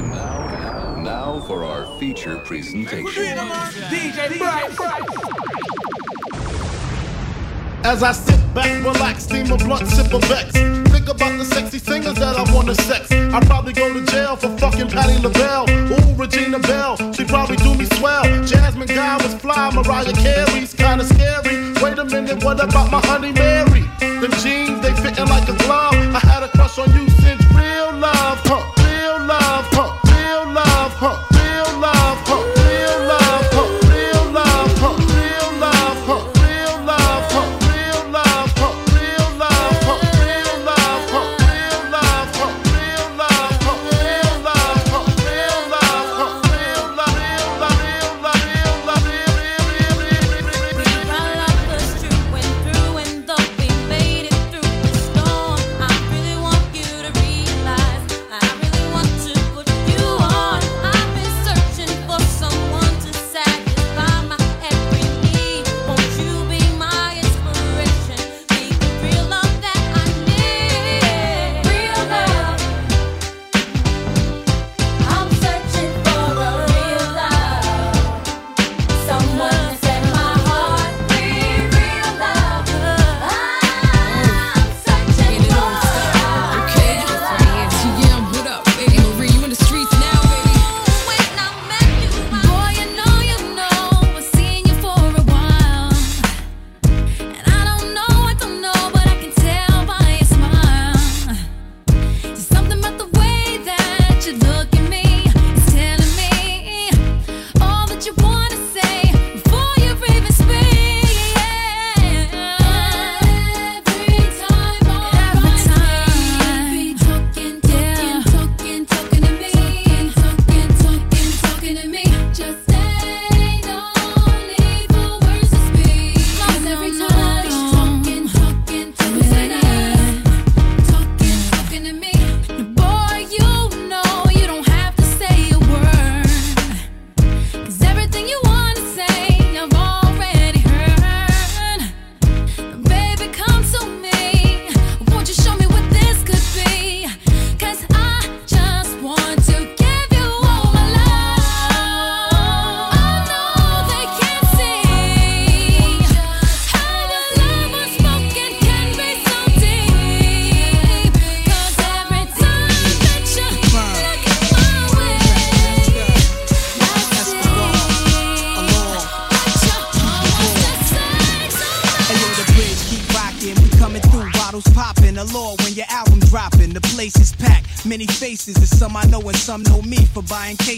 Now for our feature presentation. As I sit back, relax, steam a blunt, sip a vex. Think about the sexy singers that I wanna sex. I probably go to jail for fucking Patti LaBelle. Ooh, Regina Belle, she probably do me swell. Jasmine Guy was fly, Mariah Carey's kinda scary. Wait a minute, what about my honey Mary? Them jeans, they fitting like a glove. I had a crush on you since real love. Huh.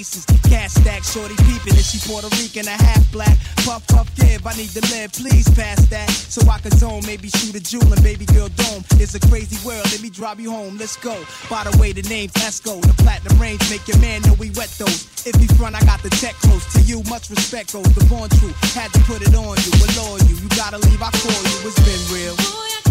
faces. Cash stack, shorty peeping, and she Puerto Rican, a half black. Puff, puff, give, I need to live, please pass that. So I can zone, maybe shoot a jewel and baby girl dome. It's a crazy world, let me drive you home, let's go. By the way, the name's Esco, the platinum range, make your man know we wet those. If he front, I got the tech close to you, much respect goes, the born true. Had to put it on you, allure you, you gotta leave, I call you, it's been real.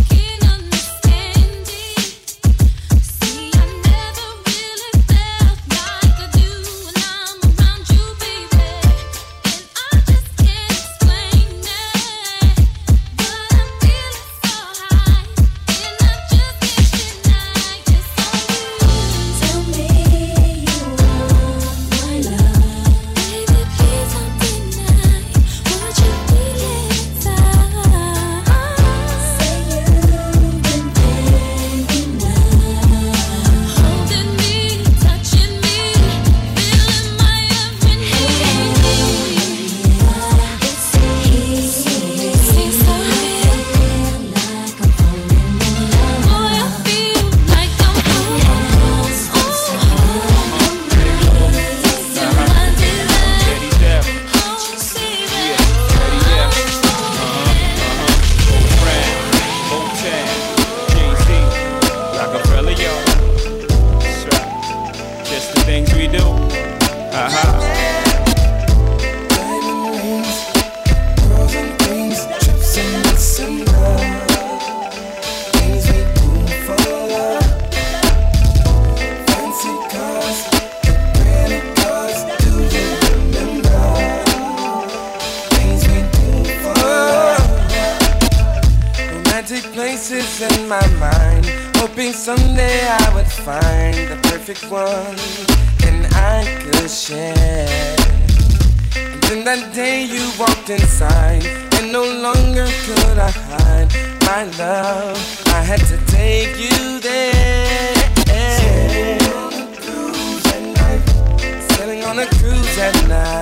At night.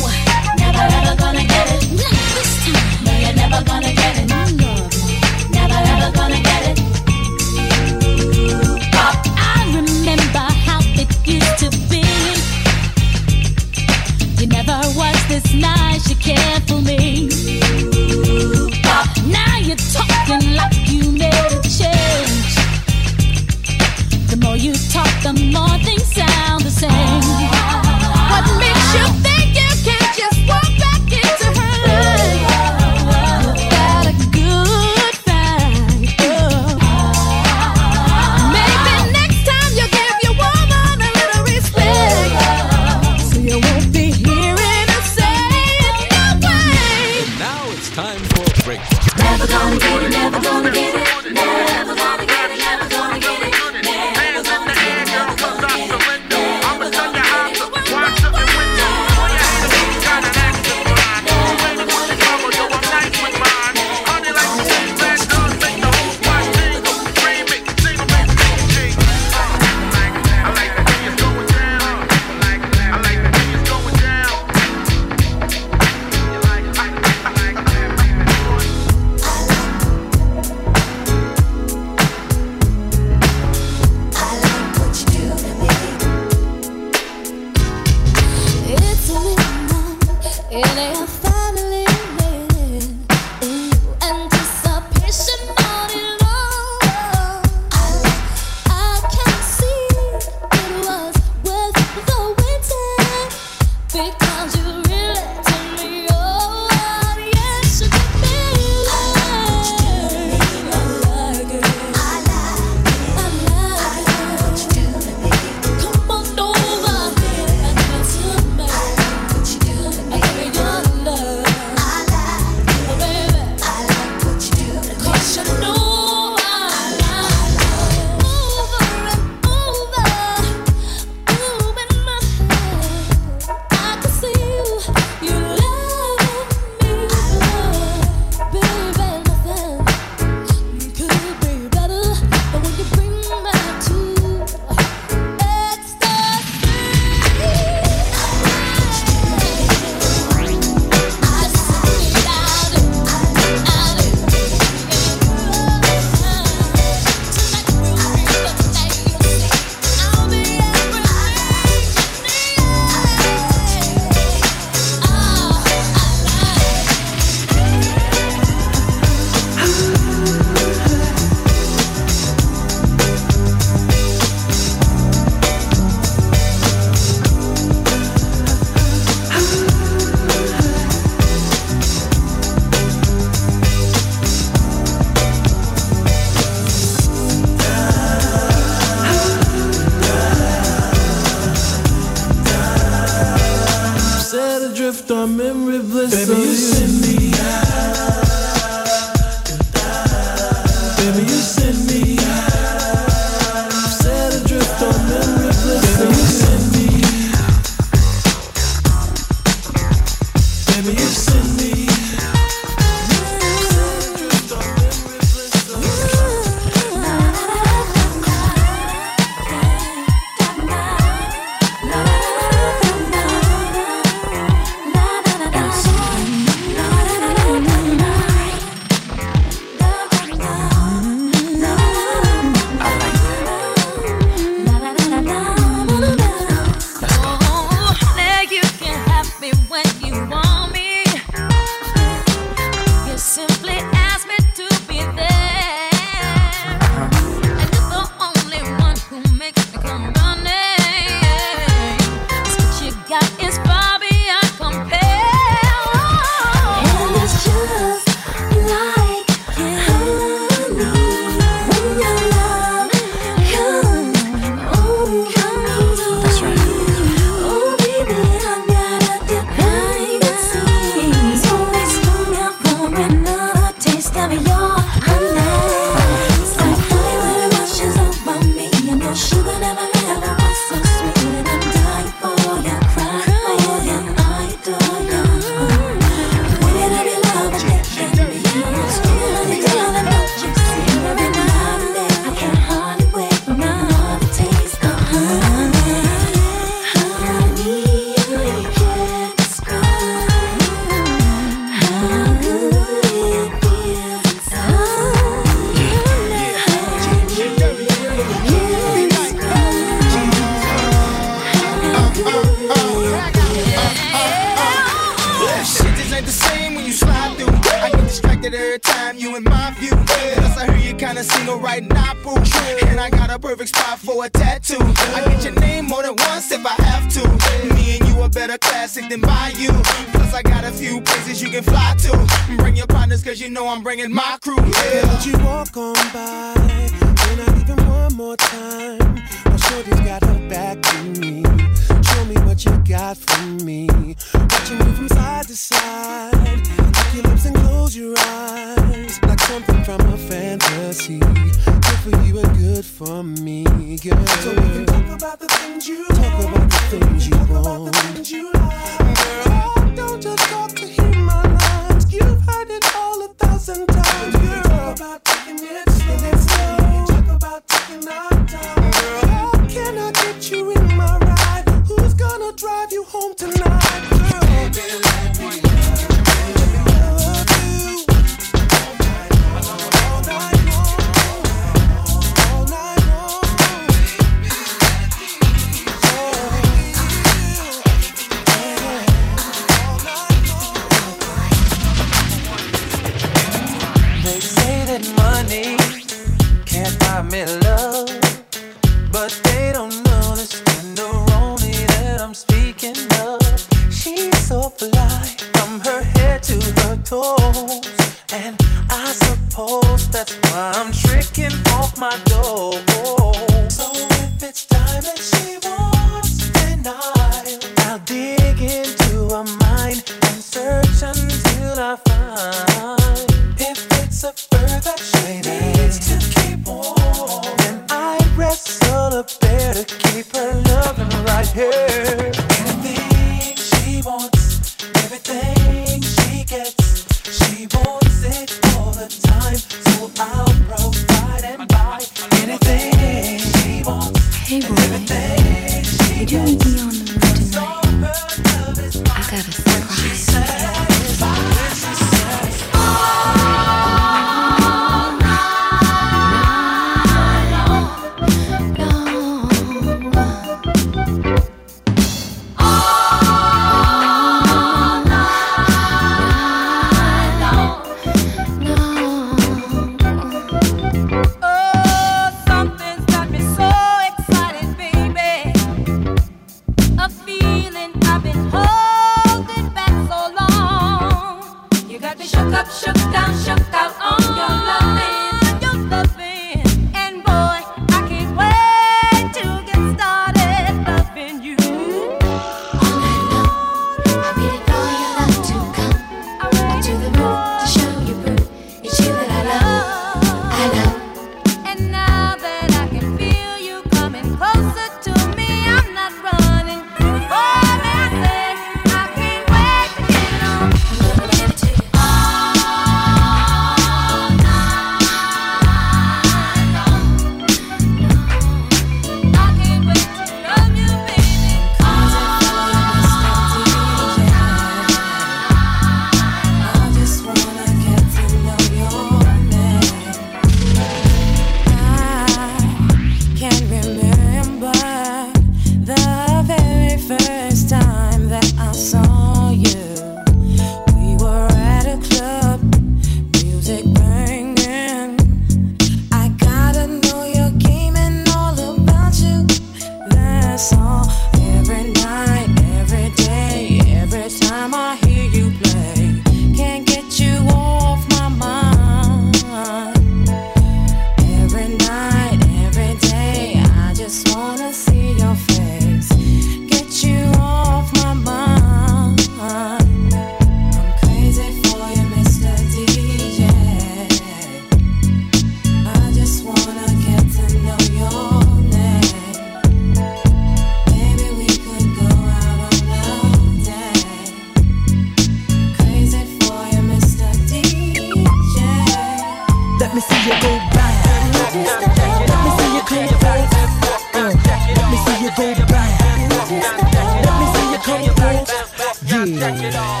Let me see you come through. Yeah.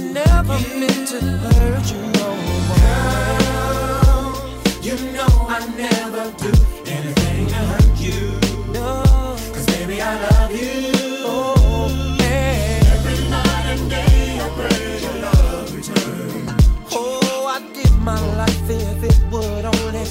never meant to hurt you no more. Girl, you know I never do anything to hurt you. No. Cause baby, I love you. Oh. Every night and day I pray your love. Oh, I'd give my life if it would only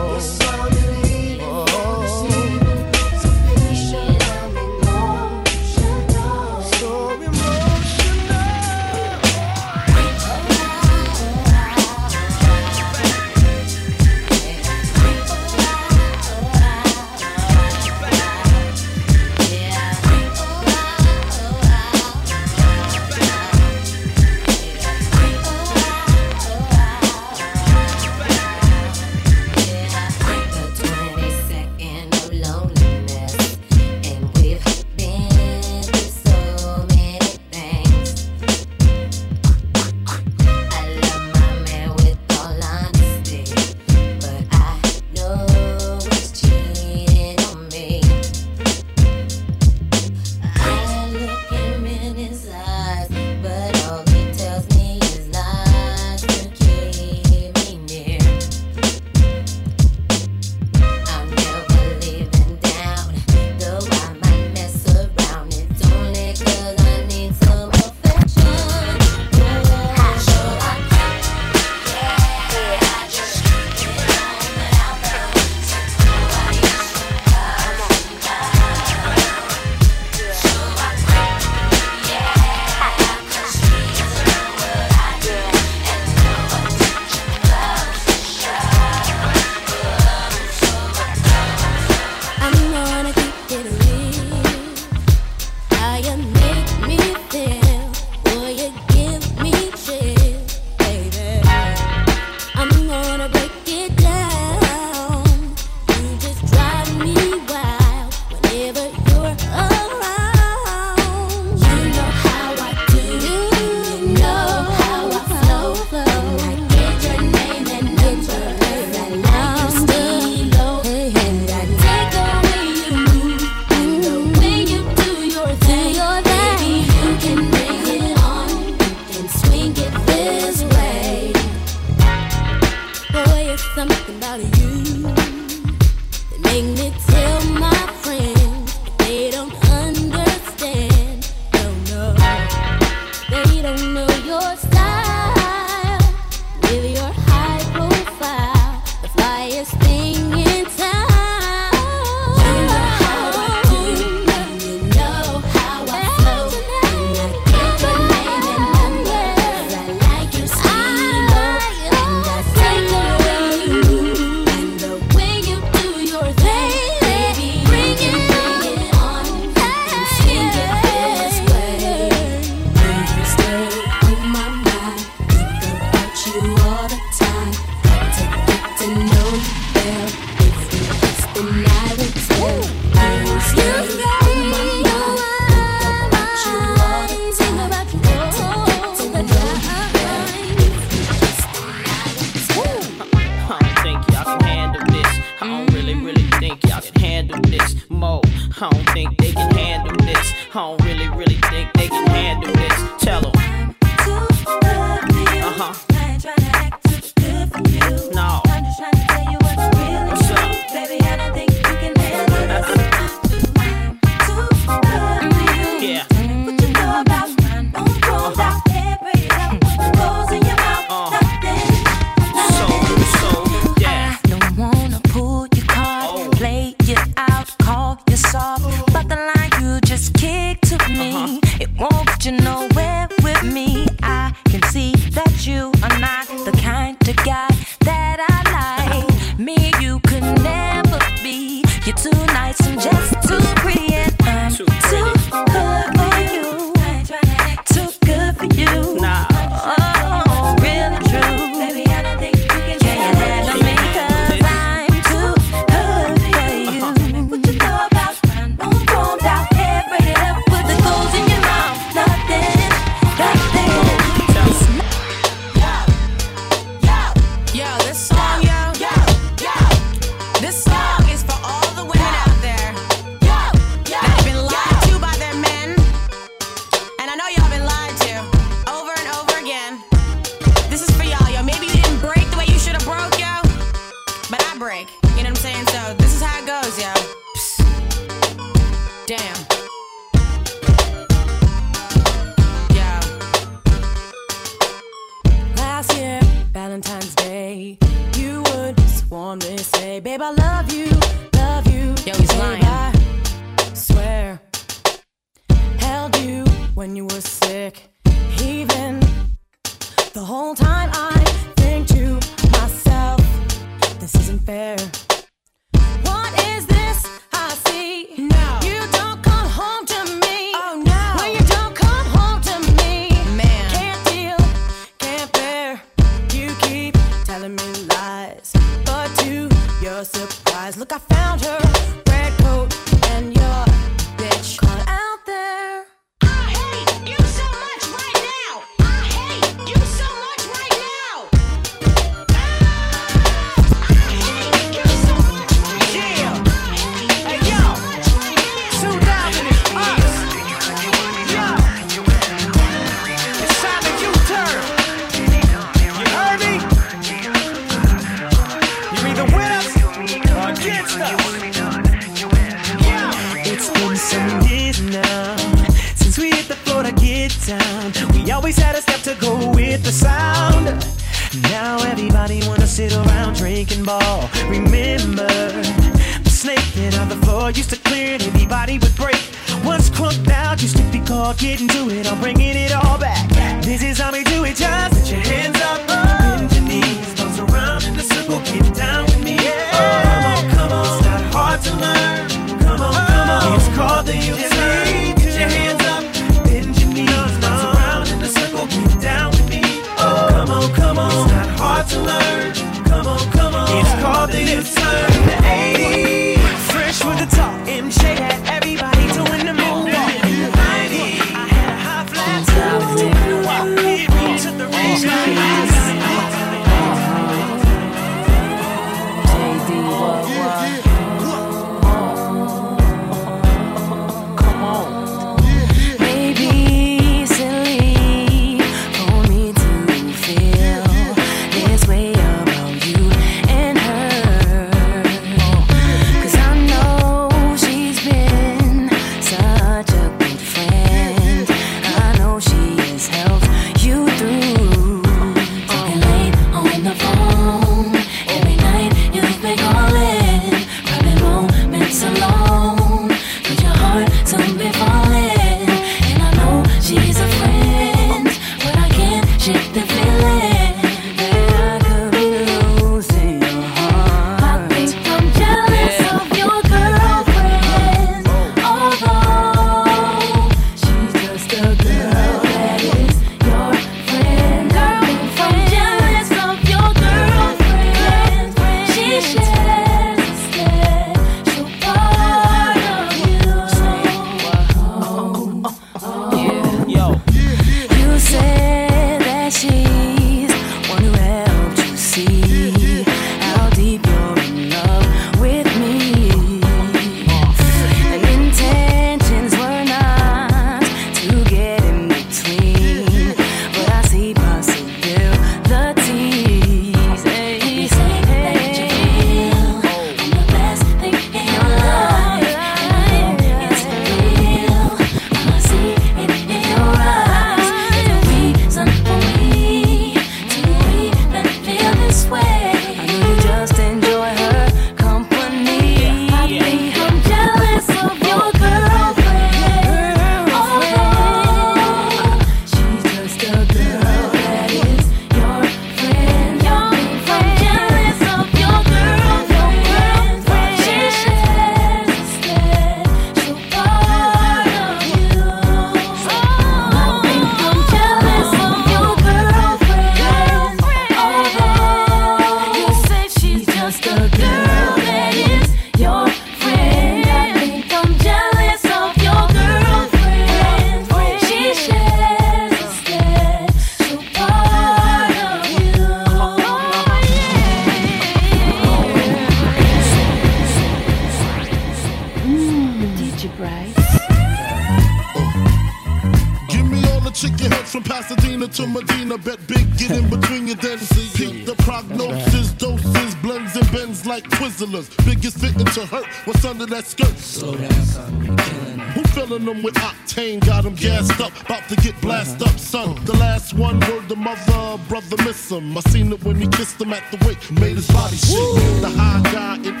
like Twizzlers. Biggest fitting to hurt. What's under that skirt? Slow down, son. You're killing it. Who filling them with octane? Got them gassed up, about to get blasted up, son. The last one word the mother, brother miss him. I seen it when he kissed him at the wake, made his body shake. The high guy in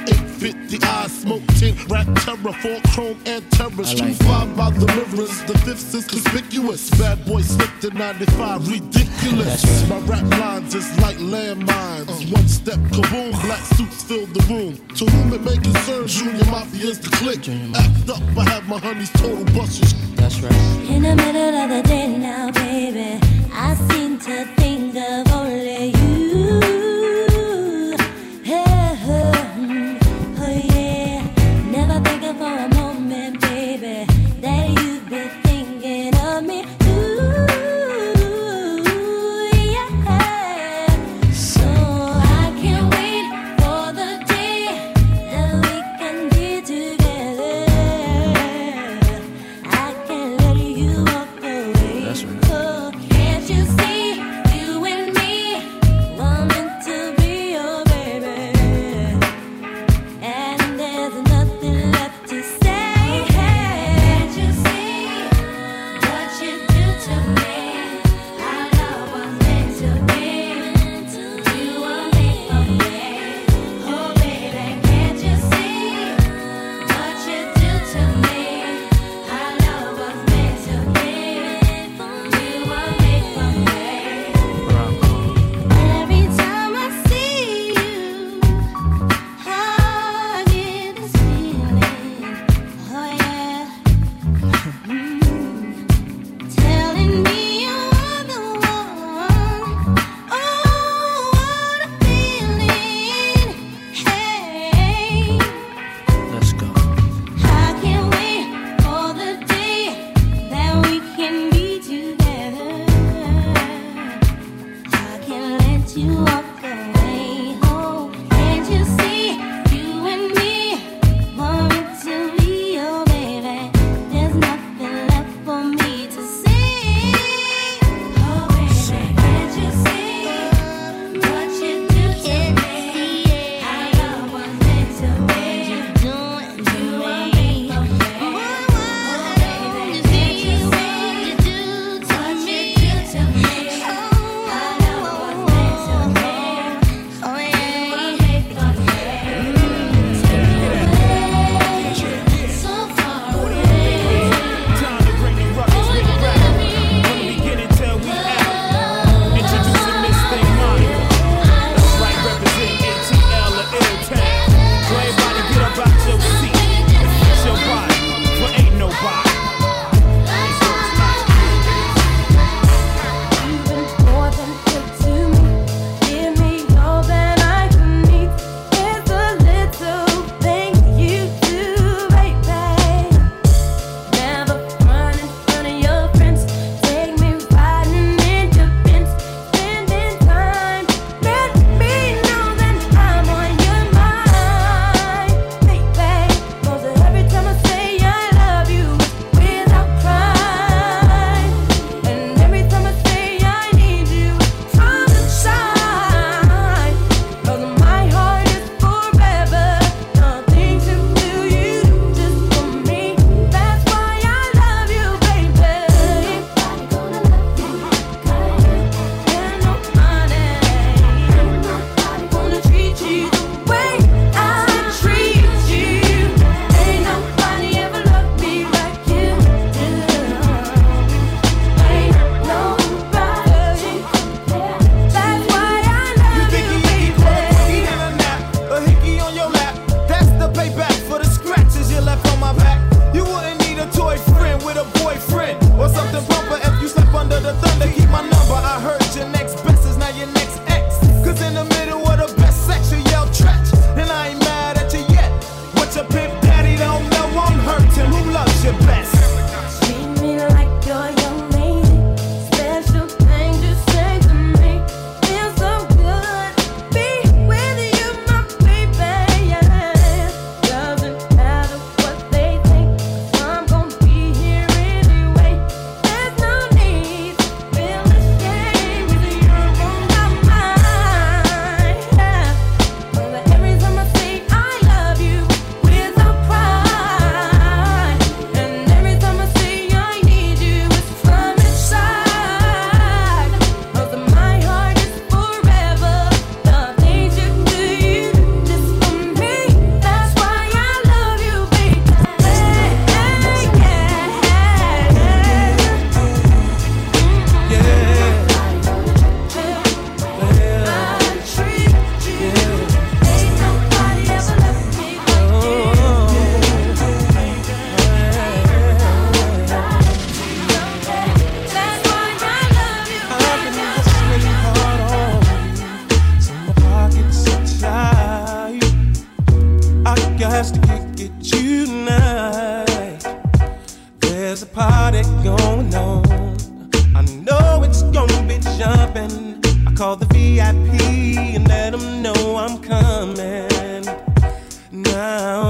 850 eyes, smoke tint, rap terror, four chrome and terrors. True five by the mirrors, the fifth is conspicuous. Bad boy slipped in 95, ridiculous. My rap lines is like landmines. One step, kaboom, black suits fill the room. To whom it may concern, Junior Mafia's the click. Act up, I have my honey's total busters. That's right. In the middle of the day now, baby, I seem to think of only you. now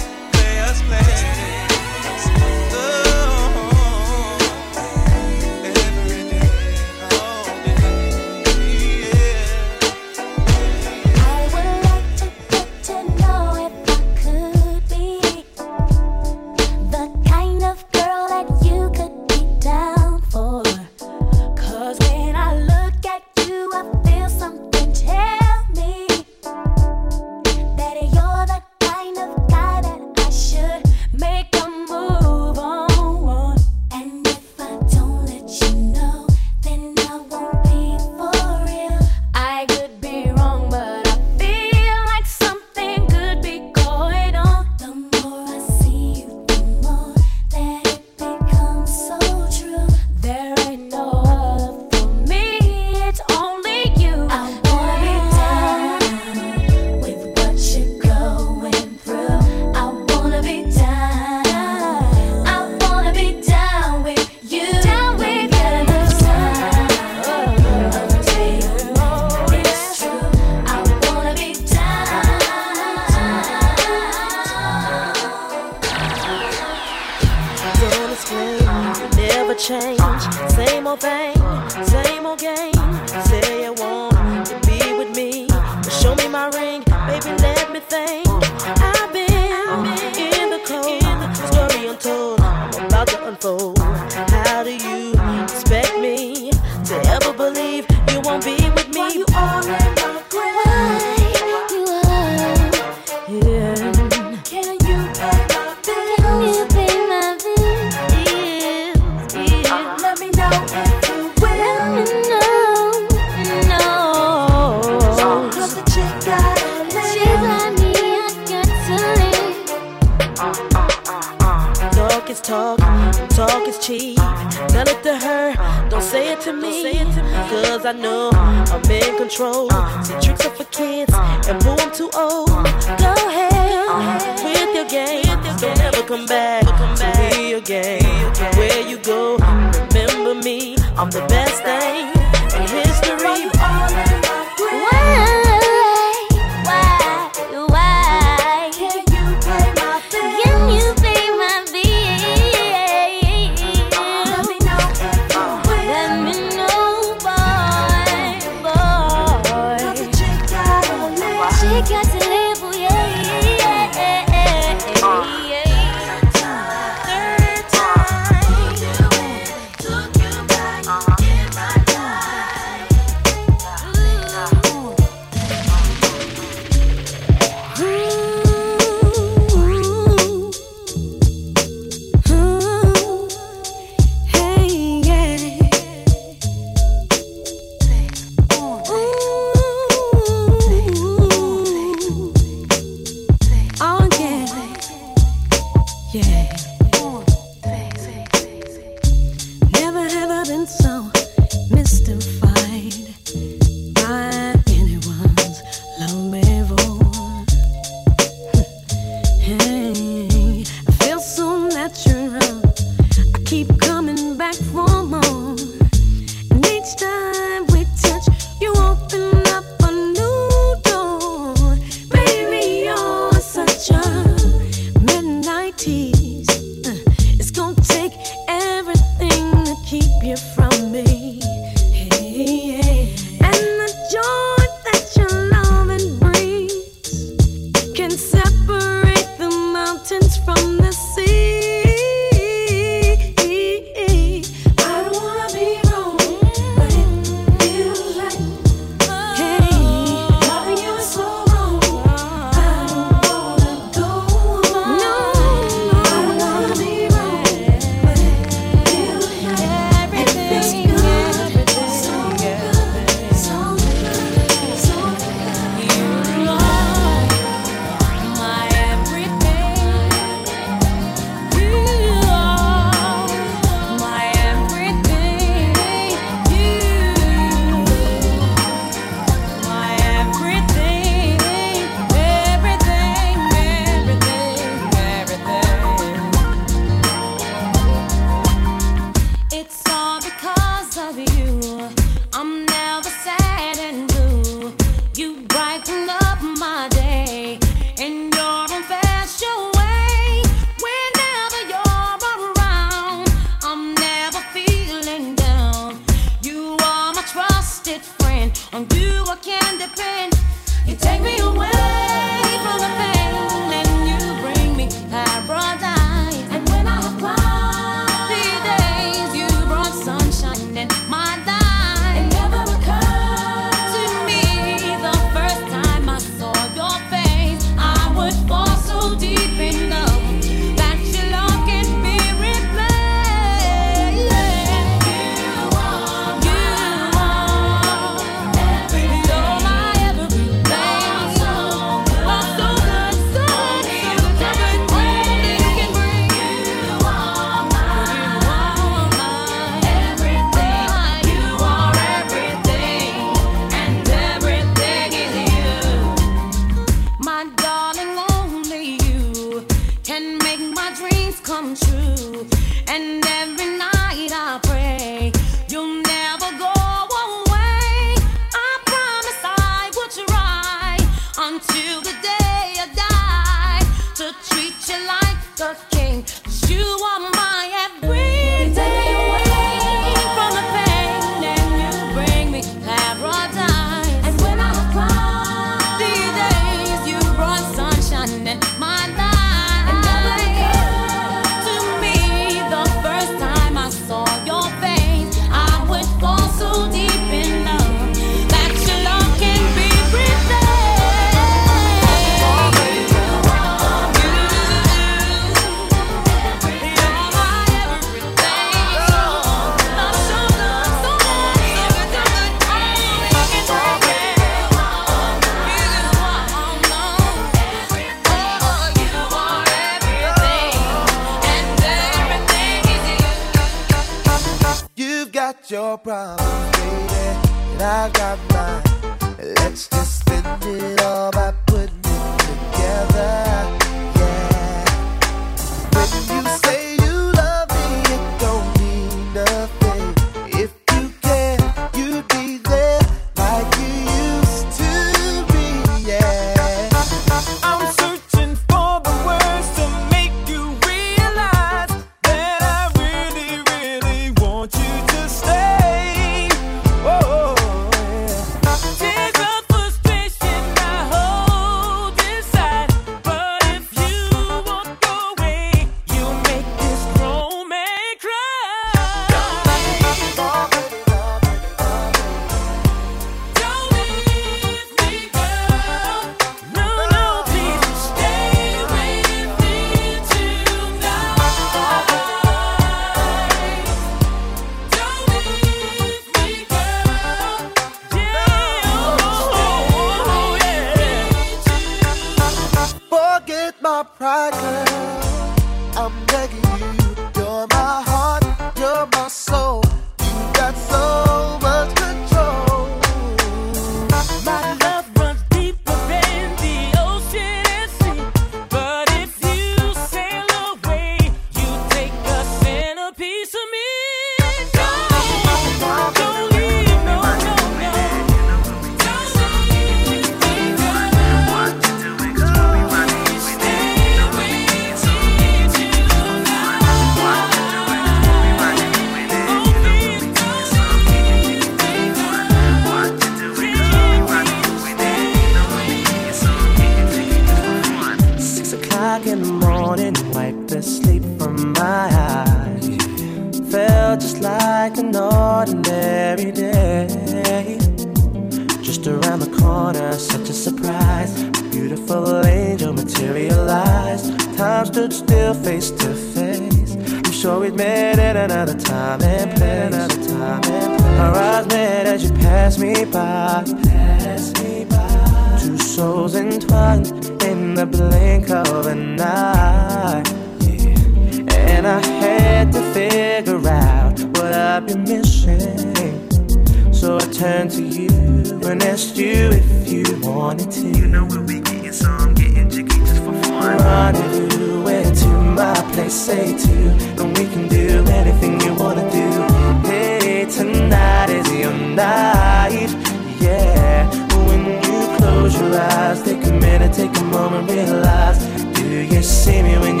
You see me when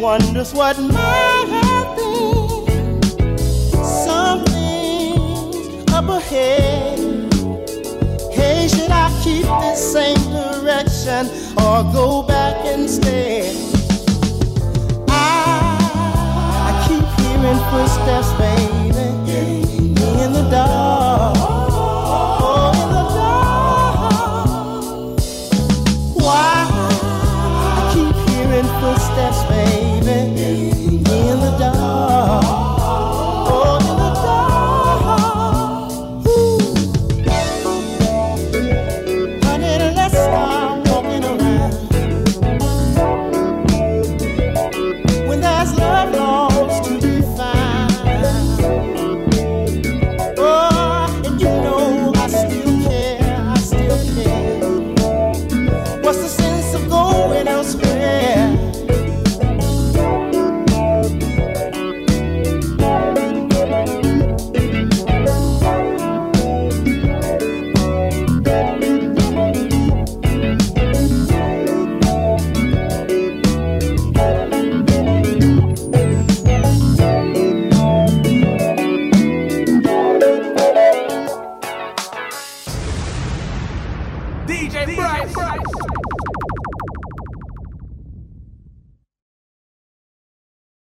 wonders what might have been. something up ahead. Hey, should I keep this same direction or go back instead? I, I keep hearing footsteps, babe.